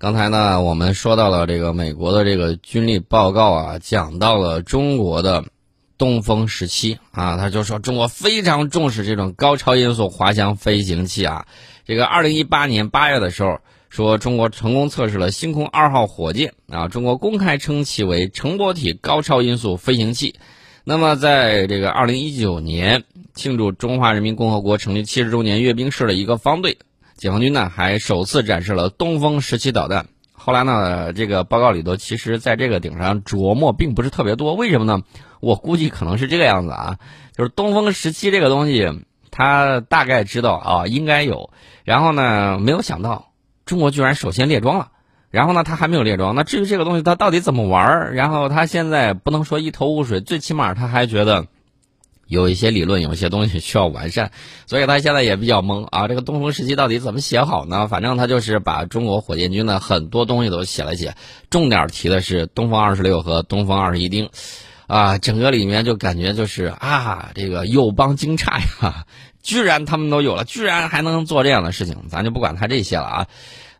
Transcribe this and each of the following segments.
刚才呢，我们说到了这个美国的这个军力报告啊，讲到了中国的东风十七啊，他就说中国非常重视这种高超音速滑翔飞行器啊。这个二零一八年八月的时候，说中国成功测试了星空二号火箭啊，中国公开称其为成波体高超音速飞行器。那么在这个二零一九年庆祝中华人民共和国成立七十周年阅兵式的一个方队。解放军呢还首次展示了东风十七导弹。后来呢，这个报告里头其实在这个顶上琢磨并不是特别多。为什么呢？我估计可能是这个样子啊，就是东风十七这个东西，他大概知道啊应该有，然后呢没有想到中国居然首先列装了，然后呢他还没有列装。那至于这个东西它到底怎么玩然后他现在不能说一头雾水，最起码他还觉得。有一些理论，有一些东西需要完善，所以他现在也比较懵啊。这个东风十七到底怎么写好呢？反正他就是把中国火箭军的很多东西都写了写，重点提的是东风二十六和东风二十一丁，啊，整个里面就感觉就是啊，这个友邦惊诧呀，居然他们都有了，居然还能做这样的事情，咱就不管他这些了啊。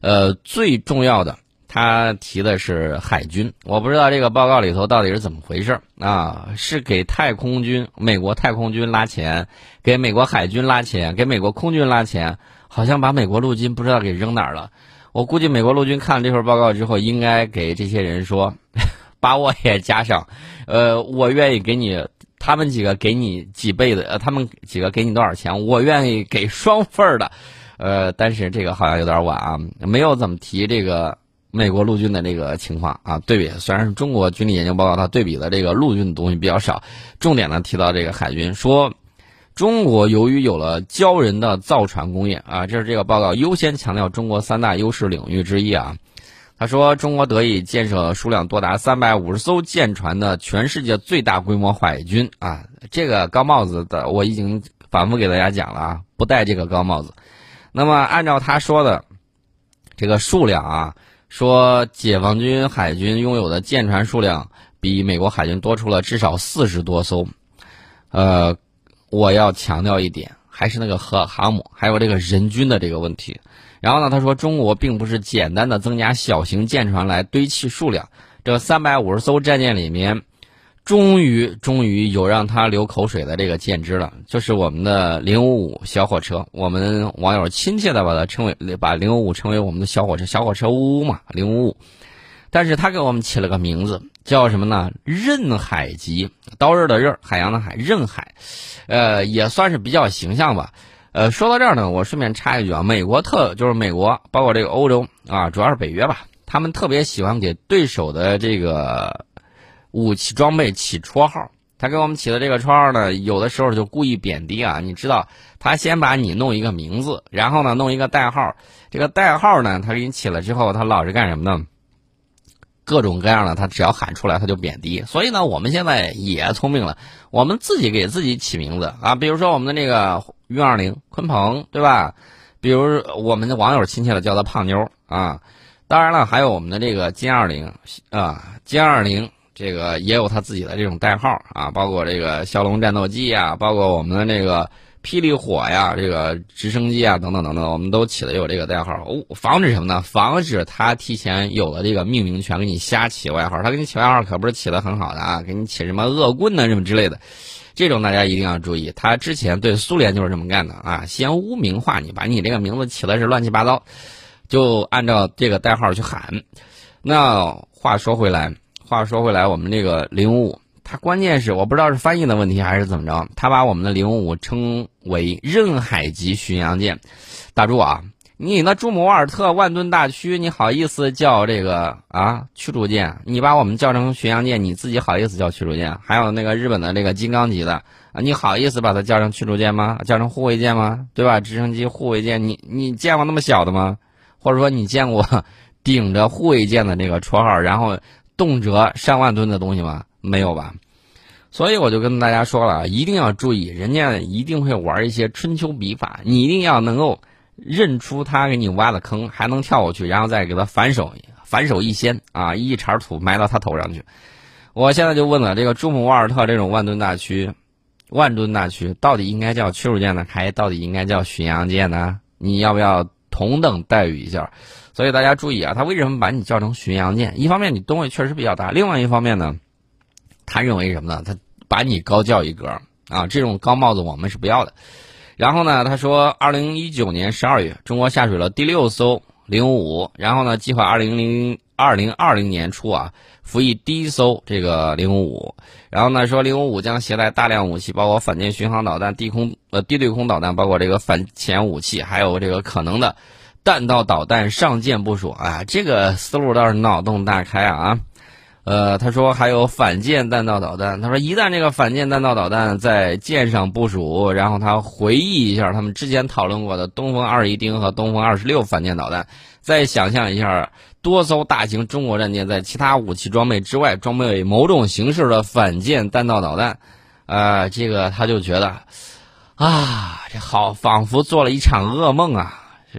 呃，最重要的。他提的是海军，我不知道这个报告里头到底是怎么回事啊？是给太空军、美国太空军拉钱，给美国海军拉钱，给美国空军拉钱，好像把美国陆军不知道给扔哪儿了。我估计美国陆军看了这份报告之后，应该给这些人说，把我也加上，呃，我愿意给你他们几个给你几倍的，呃，他们几个给你多少钱，我愿意给双份儿的，呃，但是这个好像有点晚啊，没有怎么提这个。美国陆军的这个情况啊，对比虽然是中国军力研究报告，它对比的这个陆军的东西比较少，重点呢提到这个海军，说中国由于有了骄人的造船工业啊，这是这个报告优先强调中国三大优势领域之一啊。他说，中国得以建设数量多达三百五十艘舰船的全世界最大规模海军啊，这个高帽子的我已经反复给大家讲了啊，不戴这个高帽子。那么按照他说的这个数量啊。说解放军海军拥有的舰船数量比美国海军多出了至少四十多艘，呃，我要强调一点，还是那个核航母，还有这个人均的这个问题。然后呢，他说中国并不是简单的增加小型舰船来堆砌数量，这三百五十艘战舰里面。终于，终于有让他流口水的这个舰只了，就是我们的零五五小火车。我们网友亲切的把它称为，把零五五称为我们的小火车，小火车呜呜嘛，零五五。但是他给我们起了个名字，叫什么呢？刃海级，刀刃的刃，海洋的海，刃海，呃，也算是比较形象吧。呃，说到这儿呢，我顺便插一句啊，美国特就是美国，包括这个欧洲啊，主要是北约吧，他们特别喜欢给对手的这个。武器装备起绰号，他给我们起的这个绰号呢，有的时候就故意贬低啊。你知道，他先把你弄一个名字，然后呢弄一个代号。这个代号呢，他给你起了之后，他老是干什么呢？各种各样的，他只要喊出来，他就贬低。所以呢，我们现在也聪明了，我们自己给自己起名字啊。比如说我们的那个运二零鲲鹏，对吧？比如我们的网友亲切的叫他胖妞啊。当然了，还有我们的这个歼二零啊，歼二零。这个也有他自己的这种代号啊，包括这个骁龙战斗机啊，包括我们的这个霹雳火呀，这个直升机啊，等等等等，我们都起的有这个代号，防止什么呢？防止他提前有了这个命名权，给你瞎起外号。他给你起外号可不是起的很好的啊，给你起什么恶棍呢什么之类的，这种大家一定要注意。他之前对苏联就是这么干的啊，先污名化你，把你这个名字起的是乱七八糟，就按照这个代号去喊。那话说回来。话说回来，我们这个零五五，它关键是我不知道是翻译的问题还是怎么着，他把我们的零五五称为刃海级巡洋舰。打住啊！你那朱姆沃尔特万吨大驱，你好意思叫这个啊驱逐舰？你把我们叫成巡洋舰，你自己好意思叫驱逐舰？还有那个日本的这个金刚级的啊，你好意思把它叫成驱逐舰吗？叫成护卫舰吗？对吧？直升机护卫舰，你你见过那么小的吗？或者说你见过顶着护卫舰的那个绰号，然后？动辄上万吨的东西吗？没有吧，所以我就跟大家说了，一定要注意，人家一定会玩一些春秋笔法，你一定要能够认出他给你挖的坑，还能跳过去，然后再给他反手反手一掀啊，一茬土埋到他头上去。我现在就问了，这个朱姆沃尔特这种万吨大驱，万吨大驱到底应该叫驱逐舰呢，还到底应该叫巡洋舰呢？你要不要同等待遇一下。所以大家注意啊，他为什么把你叫成巡洋舰？一方面你吨位确实比较大，另外一方面呢，他认为什么呢？他把你高叫一格啊，这种高帽子我们是不要的。然后呢，他说，二零一九年十二月，中国下水了第六艘零五，然后呢，计划二零零二零二零年初啊，服役第一艘这个零五五。然后呢，说零五五将携带大量武器，包括反舰巡航导弹、低空呃低对空导弹，包括这个反潜武器，还有这个可能的弹道导弹上舰部署啊，这个思路倒是脑洞大开啊。呃，他说还有反舰弹道导弹。他说一旦这个反舰弹道导弹在舰上部署，然后他回忆一下他们之前讨论过的东风二十一丁和东风二十六反舰导弹，再想象一下多艘大型中国战舰在其他武器装备之外装备某种形式的反舰弹道导弹，啊，这个他就觉得，啊，这好仿佛做了一场噩梦啊。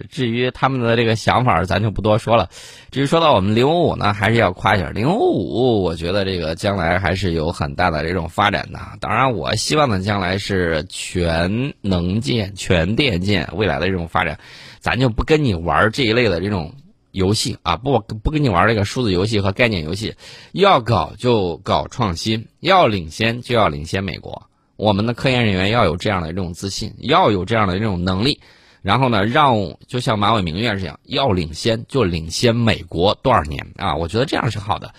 至于他们的这个想法，咱就不多说了。至于说到我们零五五呢，还是要夸一下零五五。我觉得这个将来还是有很大的这种发展的。当然，我希望的将来是全能舰、全电舰未来的这种发展。咱就不跟你玩这一类的这种游戏啊，不不跟你玩这个数字游戏和概念游戏。要搞就搞创新，要领先就要领先美国。我们的科研人员要有这样的这种自信，要有这样的这种能力。然后呢，让就像马伟明院士一样，要领先就领先美国多少年啊？我觉得这样是好的，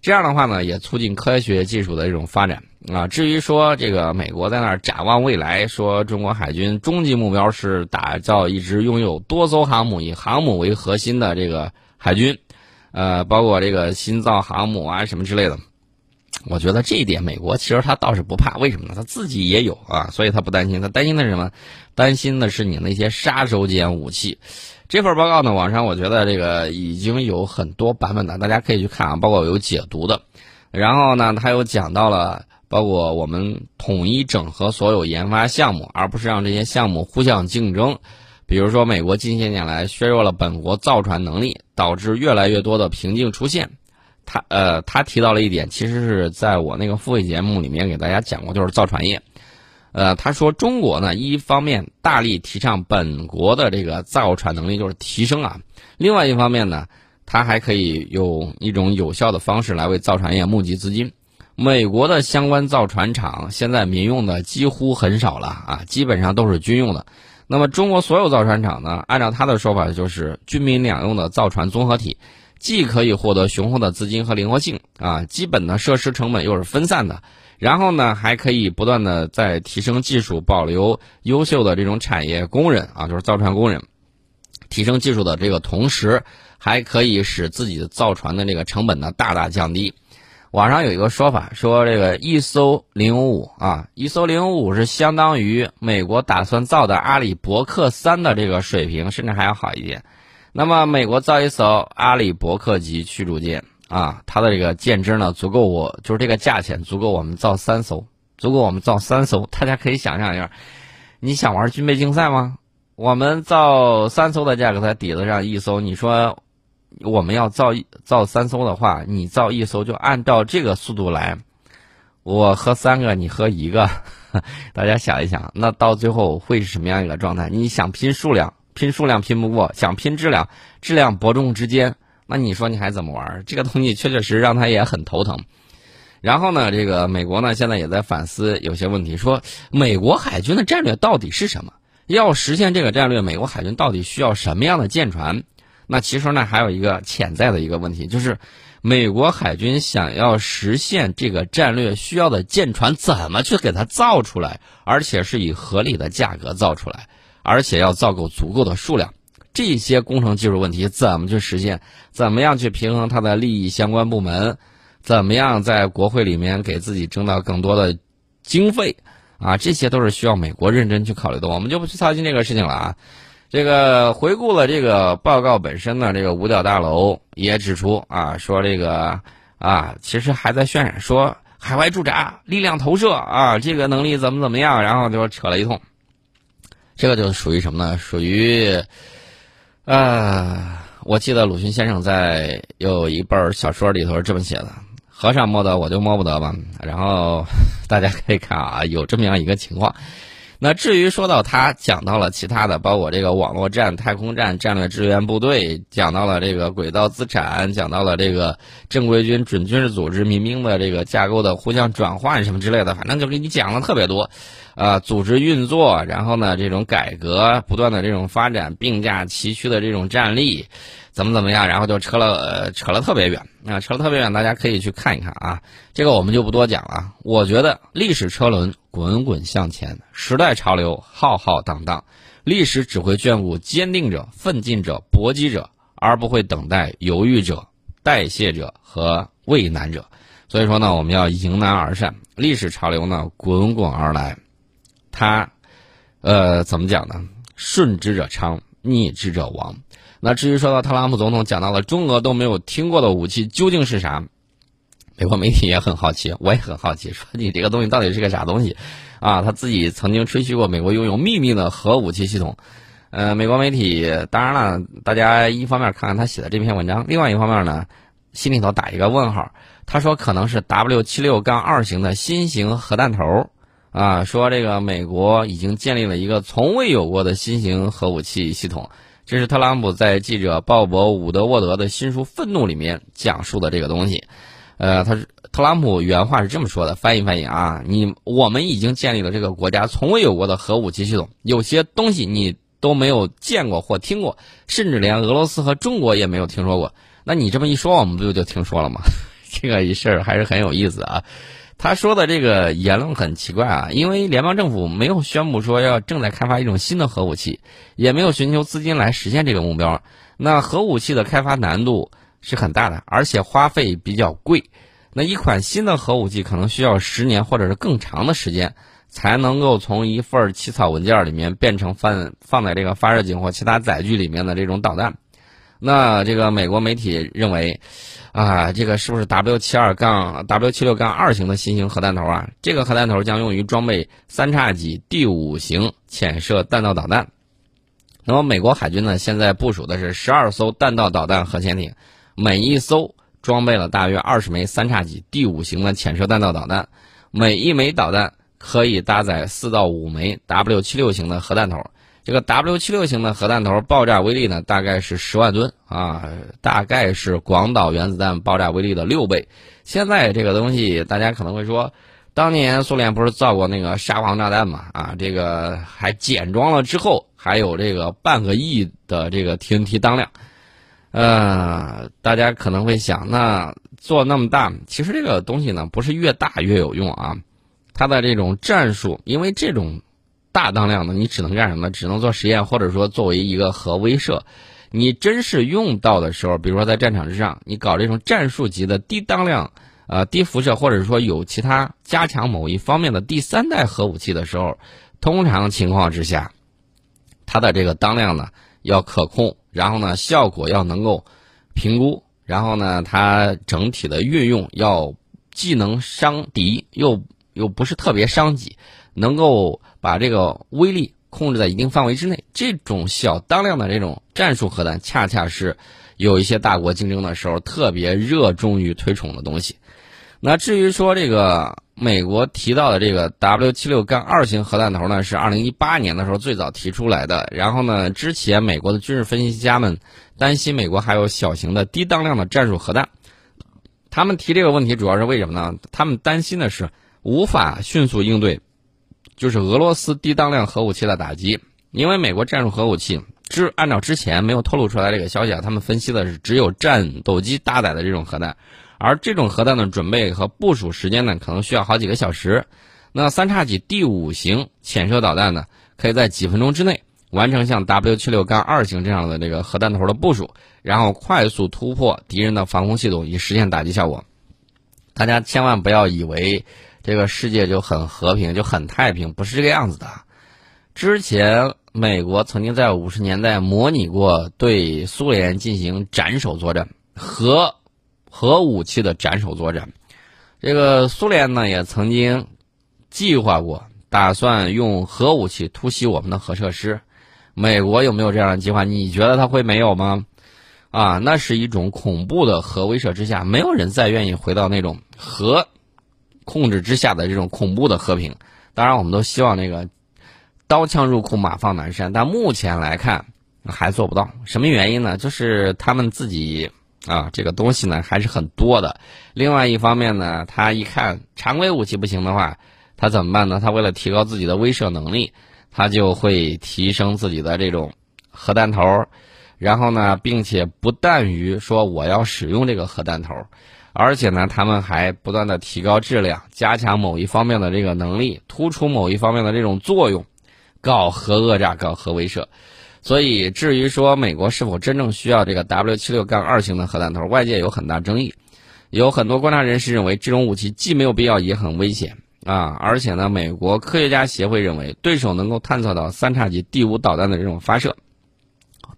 这样的话呢，也促进科学技术的这种发展啊。至于说这个美国在那儿展望未来，说中国海军终极目标是打造一支拥有多艘航母、以航母为核心的这个海军，呃，包括这个新造航母啊什么之类的。我觉得这一点，美国其实他倒是不怕，为什么呢？他自己也有啊，所以他不担心。他担心的是什么？担心的是你那些杀手锏武器。这份报告呢，网上我觉得这个已经有很多版本的，大家可以去看啊，包括有解读的。然后呢，他又讲到了，包括我们统一整合所有研发项目，而不是让这些项目互相竞争。比如说，美国近些年来削弱了本国造船能力，导致越来越多的瓶颈出现。他呃，他提到了一点，其实是在我那个付费节目里面给大家讲过，就是造船业。呃，他说中国呢，一方面大力提倡本国的这个造船能力就是提升啊，另外一方面呢，他还可以用一种有效的方式来为造船业募集资金。美国的相关造船厂现在民用的几乎很少了啊，基本上都是军用的。那么中国所有造船厂呢，按照他的说法就是军民两用的造船综合体。既可以获得雄厚的资金和灵活性啊，基本的设施成本又是分散的，然后呢，还可以不断的在提升技术，保留优秀的这种产业工人啊，就是造船工人，提升技术的这个同时，还可以使自己造船的这个成本呢大大降低。网上有一个说法说，这个一艘零五五啊，一艘零五五是相当于美国打算造的阿里伯克三的这个水平，甚至还要好一点。那么，美国造一艘阿里伯克级驱逐舰啊，它的这个舰只呢，足够我就是这个价钱足够我们造三艘，足够我们造三艘。大家可以想象一下，你想玩军备竞赛吗？我们造三艘的价格在底子上一艘，你说我们要造造三艘的话，你造一艘就按照这个速度来，我喝三个，你喝一个，大家想一想，那到最后会是什么样一个状态？你想拼数量？拼数量拼不过，想拼质量，质量伯仲之间，那你说你还怎么玩？这个东西确确实让他也很头疼。然后呢，这个美国呢现在也在反思有些问题，说美国海军的战略到底是什么？要实现这个战略，美国海军到底需要什么样的舰船？那其实呢还有一个潜在的一个问题，就是美国海军想要实现这个战略需要的舰船，怎么去给它造出来，而且是以合理的价格造出来？而且要造够足够的数量，这些工程技术问题怎么去实现？怎么样去平衡它的利益相关部门？怎么样在国会里面给自己争到更多的经费？啊，这些都是需要美国认真去考虑的。我们就不去操心这个事情了啊。这个回顾了这个报告本身呢，这个五角大楼也指出啊，说这个啊，其实还在渲染说海外驻扎、力量投射啊，这个能力怎么怎么样，然后就扯了一通。这个就属于什么呢？属于，呃，我记得鲁迅先生在有一本小说里头这么写的：“和尚摸得我就摸不得吧。”然后 大家可以看啊，有这么样一个情况。那至于说到他讲到了其他的，包括这个网络战、太空战、战略支援部队，讲到了这个轨道资产，讲到了这个正规军、准军事组织、民兵的这个架构的互相转换什么之类的，反正就给你讲了特别多，啊，组织运作，然后呢，这种改革不断的这种发展，并驾齐驱的这种战力。怎么怎么样，然后就扯了扯了特别远啊，扯了特别远，大家可以去看一看啊。这个我们就不多讲了。我觉得历史车轮滚滚向前，时代潮流浩浩荡荡，历史只会眷顾坚定者、奋进者、搏击者，而不会等待犹豫者、代谢者和畏难者。所以说呢，我们要迎难而上。历史潮流呢滚滚而来，他，呃，怎么讲呢？顺之者昌，逆之者亡。那至于说到特朗普总统讲到了中俄都没有听过的武器究竟是啥，美国媒体也很好奇，我也很好奇，说你这个东西到底是个啥东西？啊，他自己曾经吹嘘过美国拥有秘密的核武器系统。呃，美国媒体当然了，大家一方面看看他写的这篇文章，另外一方面呢，心里头打一个问号。他说可能是 W 七六杠二型的新型核弹头，啊，说这个美国已经建立了一个从未有过的新型核武器系统。这是特朗普在记者鲍勃·伍德沃德的新书《愤怒》里面讲述的这个东西。呃，他是特朗普原话是这么说的，翻译翻译啊，你我们已经建立了这个国家从未有过的核武器系统，有些东西你都没有见过或听过，甚至连俄罗斯和中国也没有听说过。那你这么一说，我们不就听说了吗？这个一事儿还是很有意思啊。他说的这个言论很奇怪啊，因为联邦政府没有宣布说要正在开发一种新的核武器，也没有寻求资金来实现这个目标。那核武器的开发难度是很大的，而且花费比较贵。那一款新的核武器可能需要十年或者是更长的时间，才能够从一份起草文件里面变成放放在这个发射井或其他载具里面的这种导弹。那这个美国媒体认为。啊，这个是不是 W 七二杠 W 七六杠二型的新型核弹头啊？这个核弹头将用于装备三叉戟第五型潜射弹道导弹。那么，美国海军呢，现在部署的是十二艘弹道导弹核潜艇，每一艘装备了大约二十枚三叉戟第五型的潜射弹道导弹，每一枚导弹可以搭载四到五枚 W 七六型的核弹头。这个 W 七六型的核弹头爆炸威力呢，大概是十万吨啊，大概是广岛原子弹爆炸威力的六倍。现在这个东西，大家可能会说，当年苏联不是造过那个沙皇炸弹嘛？啊，这个还简装了之后，还有这个半个亿的这个 TNT 当量。呃，大家可能会想，那做那么大，其实这个东西呢，不是越大越有用啊，它的这种战术，因为这种。大当量的，你只能干什么？只能做实验，或者说作为一个核威慑。你真是用到的时候，比如说在战场之上，你搞这种战术级的低当量、呃低辐射，或者说有其他加强某一方面的第三代核武器的时候，通常情况之下，它的这个当量呢要可控，然后呢效果要能够评估，然后呢它整体的运用要既能伤敌，又又不是特别伤己。能够把这个威力控制在一定范围之内，这种小当量的这种战术核弹，恰恰是有一些大国竞争的时候特别热衷于推崇的东西。那至于说这个美国提到的这个 W 七六杠二型核弹头呢，是二零一八年的时候最早提出来的。然后呢，之前美国的军事分析家们担心美国还有小型的低当量的战术核弹，他们提这个问题主要是为什么呢？他们担心的是无法迅速应对。就是俄罗斯低当量核武器的打击，因为美国战术核武器，之按照之前没有透露出来这个消息啊，他们分析的是只有战斗机搭载的这种核弹，而这种核弹的准备和部署时间呢，可能需要好几个小时。那三叉戟第五型潜射导弹呢，可以在几分钟之内完成像 W 七六杠二型这样的这个核弹头的部署，然后快速突破敌人的防空系统，以实现打击效果。大家千万不要以为。这个世界就很和平，就很太平，不是这个样子的。之前美国曾经在五十年代模拟过对苏联进行斩首作战，核核武器的斩首作战。这个苏联呢也曾经计划过，打算用核武器突袭我们的核设施。美国有没有这样的计划？你觉得他会没有吗？啊，那是一种恐怖的核威慑之下，没有人再愿意回到那种核。控制之下的这种恐怖的和平，当然我们都希望那个刀枪入库，马放南山。但目前来看还做不到，什么原因呢？就是他们自己啊，这个东西呢还是很多的。另外一方面呢，他一看常规武器不行的话，他怎么办呢？他为了提高自己的威慑能力，他就会提升自己的这种核弹头，然后呢，并且不但于说我要使用这个核弹头。而且呢，他们还不断的提高质量，加强某一方面的这个能力，突出某一方面的这种作用，搞核讹诈，搞核威慑。所以，至于说美国是否真正需要这个 W 七六杠二型的核弹头，外界有很大争议。有很多观察人士认为，这种武器既没有必要，也很危险啊。而且呢，美国科学家协会认为，对手能够探测到三叉戟第五导弹的这种发射，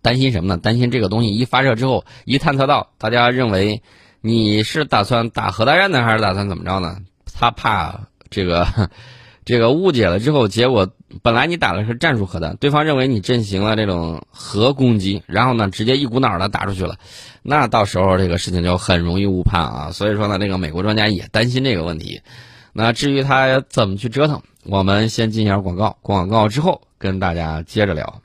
担心什么呢？担心这个东西一发射之后，一探测到，大家认为。你是打算打核大战呢，还是打算怎么着呢？他怕这个，这个误解了之后，结果本来你打的是战术核弹，对方认为你进行了这种核攻击，然后呢，直接一股脑的打出去了，那到时候这个事情就很容易误判啊。所以说呢，这个美国专家也担心这个问题。那至于他怎么去折腾，我们先进一下广告，广告之后跟大家接着聊。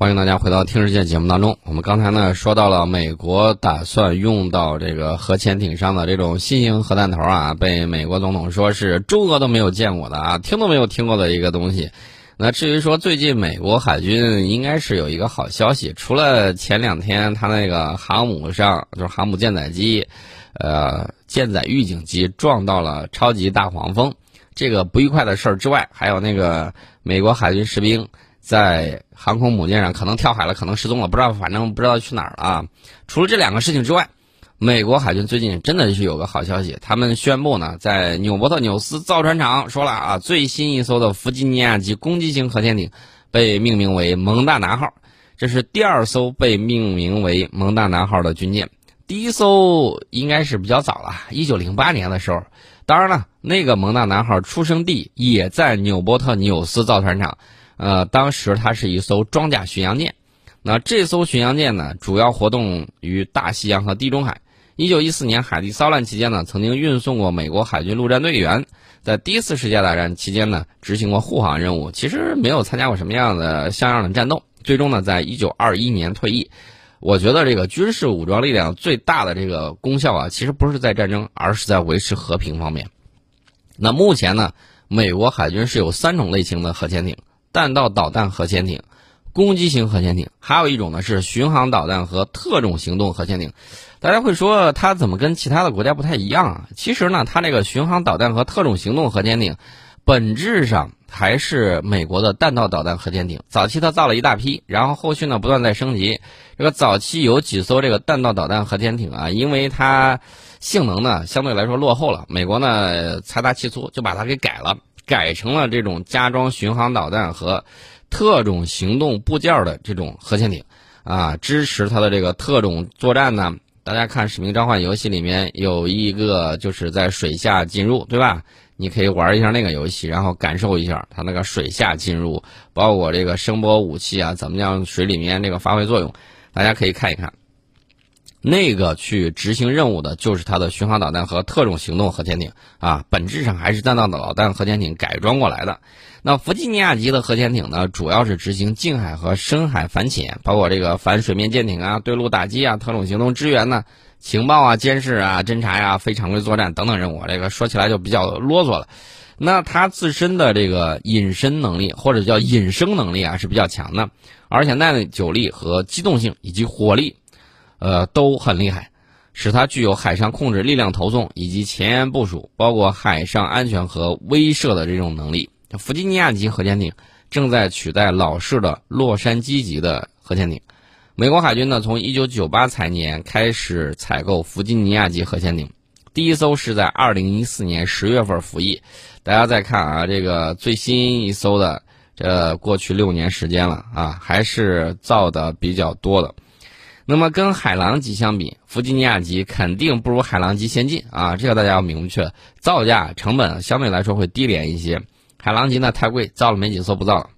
欢迎大家回到《听世界》节目当中。我们刚才呢说到了美国打算用到这个核潜艇上的这种新型核弹头啊，被美国总统说是中俄都没有见过的啊，听都没有听过的一个东西。那至于说最近美国海军应该是有一个好消息，除了前两天他那个航母上就是航母舰载机，呃舰载预警机撞到了超级大黄蜂这个不愉快的事儿之外，还有那个美国海军士兵。在航空母舰上可能跳海了，可能失踪了，不知道，反正不知道去哪儿了啊！除了这两个事情之外，美国海军最近真的是有个好消息，他们宣布呢，在纽波特纽斯造船厂说了啊，最新一艘的弗吉尼亚级攻击型核潜艇被命名为蒙大拿号，这是第二艘被命名为蒙大拿号的军舰，第一艘应该是比较早了，一九零八年的时候，当然了，那个蒙大拿号出生地也在纽波特纽斯造船厂。呃，当时它是一艘装甲巡洋舰，那这艘巡洋舰呢，主要活动于大西洋和地中海。一九一四年海地骚乱期间呢，曾经运送过美国海军陆战队员，在第一次世界大战期间呢，执行过护航任务。其实没有参加过什么样的像样的战斗。最终呢，在一九二一年退役。我觉得这个军事武装力量最大的这个功效啊，其实不是在战争，而是在维持和平方面。那目前呢，美国海军是有三种类型的核潜艇。弹道导弹核潜艇、攻击型核潜艇，还有一种呢是巡航导弹和特种行动核潜艇。大家会说它怎么跟其他的国家不太一样啊？其实呢，它这个巡航导弹和特种行动核潜艇，本质上还是美国的弹道导弹核潜艇。早期它造了一大批，然后后续呢不断在升级。这个早期有几艘这个弹道导弹核潜艇啊，因为它性能呢相对来说落后了，美国呢财大气粗就把它给改了。改成了这种加装巡航导弹和特种行动部件的这种核潜艇，啊，支持它的这个特种作战呢。大家看《使命召唤》游戏里面有一个就是在水下进入，对吧？你可以玩一下那个游戏，然后感受一下它那个水下进入，包括这个声波武器啊，怎么样水里面这个发挥作用，大家可以看一看。那个去执行任务的就是它的巡航导弹和特种行动核潜艇啊，本质上还是弹道导弹核潜艇改装过来的。那弗吉尼亚级的核潜艇呢，主要是执行近海和深海反潜，包括这个反水面舰艇啊、对陆打击啊、特种行动支援呢、情报啊、监视啊、侦察呀、非常规作战等等任务。这个说起来就比较啰嗦了。那它自身的这个隐身能力或者叫隐身能力啊是比较强的，而且耐久力和机动性以及火力。呃，都很厉害，使它具有海上控制、力量投送以及前沿部署，包括海上安全和威慑的这种能力。弗吉尼亚级核潜艇正在取代老式的洛杉矶级的核潜艇。美国海军呢，从1998财年开始采购弗吉尼亚级核潜艇，第一艘是在2014年10月份服役。大家再看啊，这个最新一艘的，这过去六年时间了啊，还是造的比较多的。那么跟海狼级相比，弗吉尼亚级肯定不如海狼级先进啊！这个大家要明确，造价成本相对来说会低廉一些。海狼级呢太贵，造了没几艘不造了。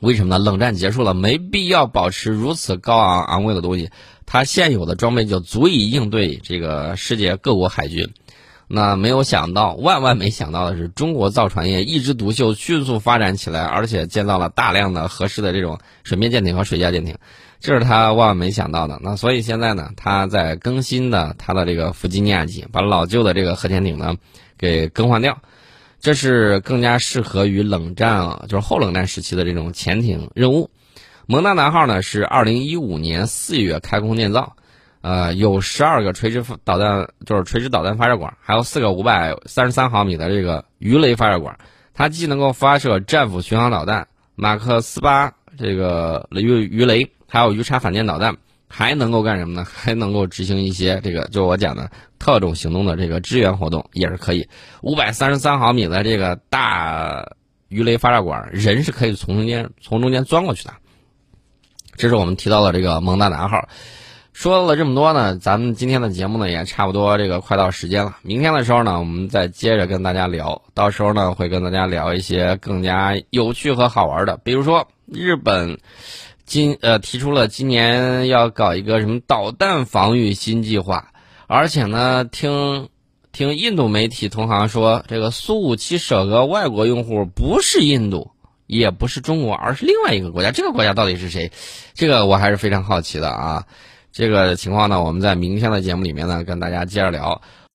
为什么呢？冷战结束了，没必要保持如此高昂昂贵的东西。它现有的装备就足以应对这个世界各国海军。那没有想到，万万没想到的是，中国造船业一枝独秀，迅速发展起来，而且建造了大量的合适的这种水面舰艇和水下舰艇，这是他万万没想到的。那所以现在呢，他在更新的他的这个弗吉尼亚级，把老旧的这个核潜艇呢给更换掉，这是更加适合于冷战，就是后冷战时期的这种潜艇任务。蒙大拿号呢是二零一五年四月开工建造。呃，有十二个垂直导弹，就是垂直导弹发射管，还有四个五百三十三毫米的这个鱼雷发射管。它既能够发射战斧巡航导弹、马克思八这个鱼鱼雷，还有鱼叉反舰导弹，还能够干什么呢？还能够执行一些这个，就我讲的特种行动的这个支援活动，也是可以。五百三十三毫米的这个大鱼雷发射管，人是可以从中间从中间钻过去的。这是我们提到的这个蒙大拿号。说了这么多呢，咱们今天的节目呢也差不多，这个快到时间了。明天的时候呢，我们再接着跟大家聊，到时候呢会跟大家聊一些更加有趣和好玩的，比如说日本今呃提出了今年要搞一个什么导弹防御新计划，而且呢听听印度媒体同行说，这个苏五七首个外国用户不是印度，也不是中国，而是另外一个国家，这个国家到底是谁？这个我还是非常好奇的啊。这个情况呢，我们在明天的节目里面呢，跟大家接着聊。